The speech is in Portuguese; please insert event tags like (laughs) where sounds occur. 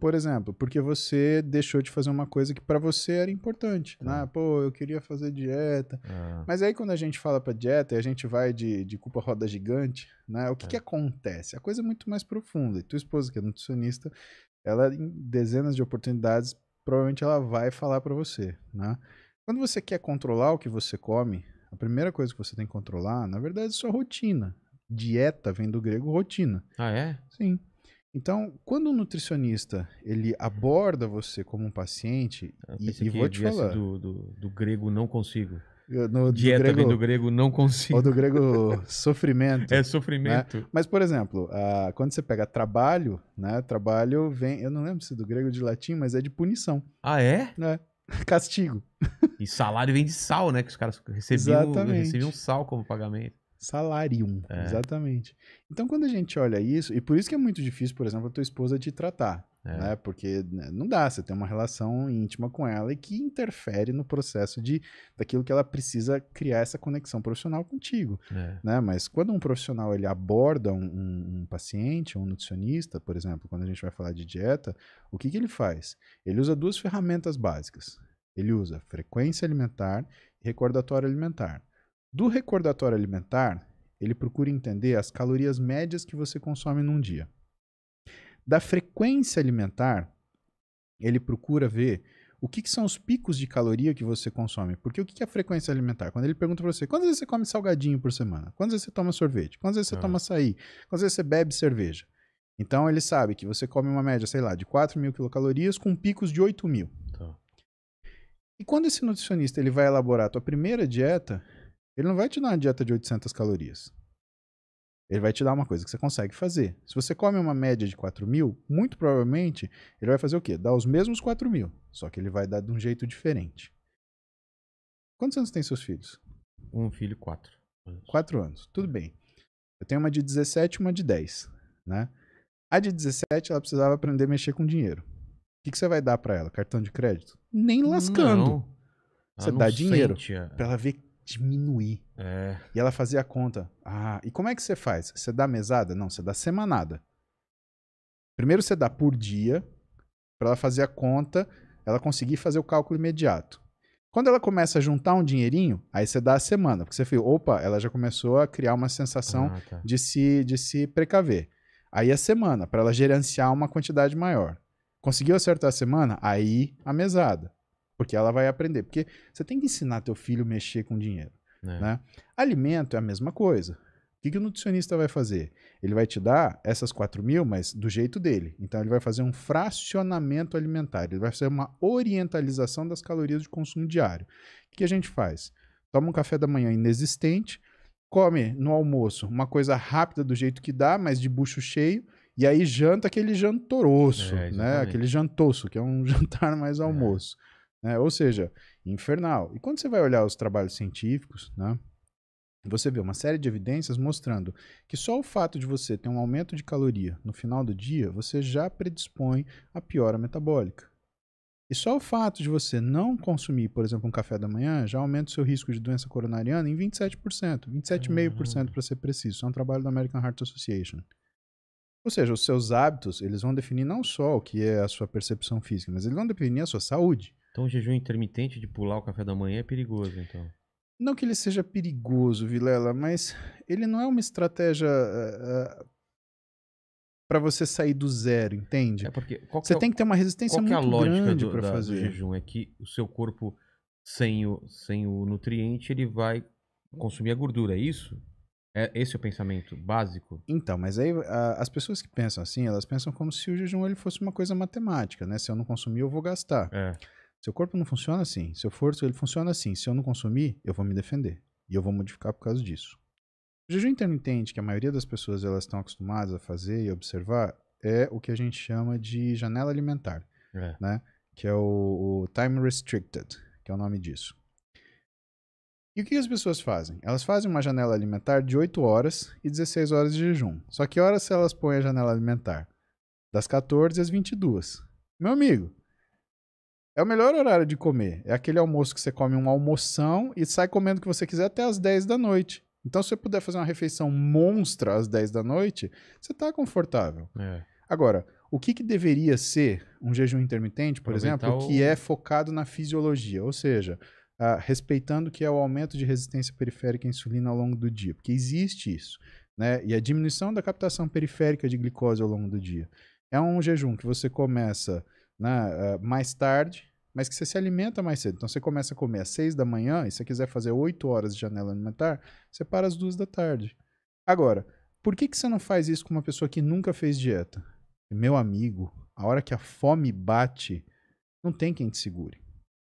Por exemplo, porque você deixou de fazer uma coisa que pra você era importante. Né? Pô, eu queria fazer dieta. Ah, Mas aí quando a gente fala pra dieta e a gente vai de, de culpa roda gigante, né? O que, É. que acontece? A coisa é muito mais profunda. E tua esposa, que é nutricionista, ela em dezenas de oportunidades, provavelmente ela vai falar pra você, né? Quando você quer controlar o que você come, a primeira coisa que você tem que controlar, na verdade, é sua rotina. Dieta vem do grego rotina. Ah, é? Sim. Então, quando um nutricionista ele aborda você como um paciente, e, e vou te falar, Do, do, do grego não consigo. no, do Dieta grego, vem do grego não consigo. ou do grego (laughs) sofrimento. É sofrimento. Mas, por exemplo, ah, quando você pega trabalho, né? Trabalho vem, eu não lembro se é do grego ou de latim, mas é de punição, Ah, é? né? (laughs) Castigo, E salário vem de sal, né? Que os caras recebiam, Exatamente. recebiam sal como pagamento. Salarium, É. exatamente. Então, quando a gente olha isso, e por isso que é muito difícil, por exemplo, a tua esposa te tratar, É. né? Porque né, não dá, você tem uma relação íntima com ela e que interfere no processo de daquilo que ela precisa criar essa conexão profissional contigo. É. né? Mas quando um profissional ele aborda um, um- um paciente, um nutricionista, por exemplo, quando a gente vai falar de dieta, o que, que ele faz? Ele usa duas ferramentas básicas. Ele usa frequência alimentar e recordatório alimentar. Do recordatório alimentar, ele procura entender as calorias médias que você consome num dia. Da frequência alimentar, ele procura ver o que, que são os picos de caloria que você consome. Porque o que, que é a frequência alimentar? Quando ele pergunta pra você, quantas vezes você come salgadinho por semana? Quantas vezes você toma sorvete? Quantas vezes você Ah. toma açaí? Quantas vezes você bebe cerveja? Então ele sabe que você come uma média, sei lá, de 4 mil quilocalorias com picos de 8 mil. Tá. E quando esse nutricionista ele vai elaborar a tua primeira dieta, ele não vai te dar uma dieta de 800 calorias. Ele vai te dar uma coisa que você consegue fazer. Se você come uma média de 4 mil, muito provavelmente ele vai fazer o quê? Dar os mesmos 4 mil, só que ele vai dar de um jeito diferente. Quantos anos tem seus filhos? Um filho, quatro. 4 anos. Tudo bem. Eu tenho uma de 17 e uma de 10, né? A de 17 ela precisava aprender a mexer com dinheiro. O que, que você vai dar pra ela? Cartão de crédito? Nem lascando. Não. Você dá dinheiro sente a- Pra ela ver diminuir. É. E ela fazia a conta. Ah, e como é que você faz? Você dá mesada? Não, você dá semanada. Primeiro você dá por dia, pra ela fazer a conta, ela conseguir fazer o cálculo imediato. Quando ela começa a juntar um dinheirinho, aí você dá a semana, porque você fala, opa, ela já começou a criar uma sensação Ah, tá. de se, de se precaver. Aí a semana, para ela gerenciar uma quantidade maior. Conseguiu acertar a semana? Aí a mesada. Porque ela vai aprender. Porque você tem que ensinar teu filho a mexer com dinheiro. É. né? Alimento é a mesma coisa. O que, que o nutricionista vai fazer? Ele vai te dar essas 4 mil, mas do jeito dele. Então ele vai fazer um fracionamento alimentar. Ele vai fazer uma orientalização das calorias de consumo diário. O que, a gente faz? Toma um café da manhã inexistente, come no almoço uma coisa rápida do jeito que dá, mas de bucho cheio, e aí janta aquele jantoroço, É, né? Aquele jantoço, que é um (laughs) jantar mais almoço. Né? Ou seja, infernal. E quando você vai olhar os trabalhos científicos, né? Você vê uma série de evidências mostrando que só o fato de você ter um aumento de caloria no final do dia, você já predispõe a piora metabólica. E só o fato de você não consumir, por exemplo, um café da manhã, já aumenta o seu risco de doença coronariana em 27%, 27,5% para ser preciso. Isso é um trabalho da American Heart Association. Ou seja, os seus hábitos, eles vão definir não só o que é a sua percepção física, mas eles vão definir a sua saúde. Então o jejum intermitente de pular o café da manhã é perigoso, então. Não que ele seja perigoso, Vilela, mas ele não é uma estratégia para você sair do zero, entende? É porque qual que Você é, tem que ter uma resistência qual que é a muito lógica grande do, para da- do fazer. jejum? É que o seu corpo, sem o, sem o nutriente, ele vai consumir a gordura, é isso? É, esse é o pensamento básico? Então, mas aí a- as pessoas que pensam assim, elas pensam como se o jejum ele fosse uma coisa matemática, né? Se eu não consumir, eu vou gastar. É. Seu corpo não funciona assim. Seu forço ele funciona assim. Se eu não consumir, eu vou me defender e eu vou modificar por causa disso. O jejum intermitente, que a maioria das pessoas elas estão acostumadas a fazer e observar, é o que a gente chama de janela alimentar, É. né? Que é o, o time restricted, que é o nome disso. E o que as pessoas fazem? Elas fazem uma janela alimentar de 8 horas e 16 horas de jejum. Só que horas elas põem a janela alimentar? Das 14 às 22. Meu amigo, é o melhor horário de comer. É aquele almoço que você come uma almoção e sai comendo o que você quiser até às 10 da noite. Então, se você puder fazer uma refeição monstra às 10 da noite, você tá confortável. É. Agora, o que, que deveria ser um jejum intermitente, por Aproveitar exemplo, o- que é focado na fisiologia, ou seja, ah, respeitando que é o aumento de resistência periférica à insulina ao longo do dia, porque existe isso, né? E a diminuição da captação periférica de glicose ao longo do dia. É um jejum que você começa né, ah, mais tarde, mas que você se alimenta mais cedo. Então você começa a comer às 6 da manhã, e se você quiser fazer 8 horas de janela alimentar, você para às 2 da tarde. Agora, por que, que você não faz isso com uma pessoa que nunca fez dieta? Meu amigo, a hora que a fome bate, não tem quem te segure.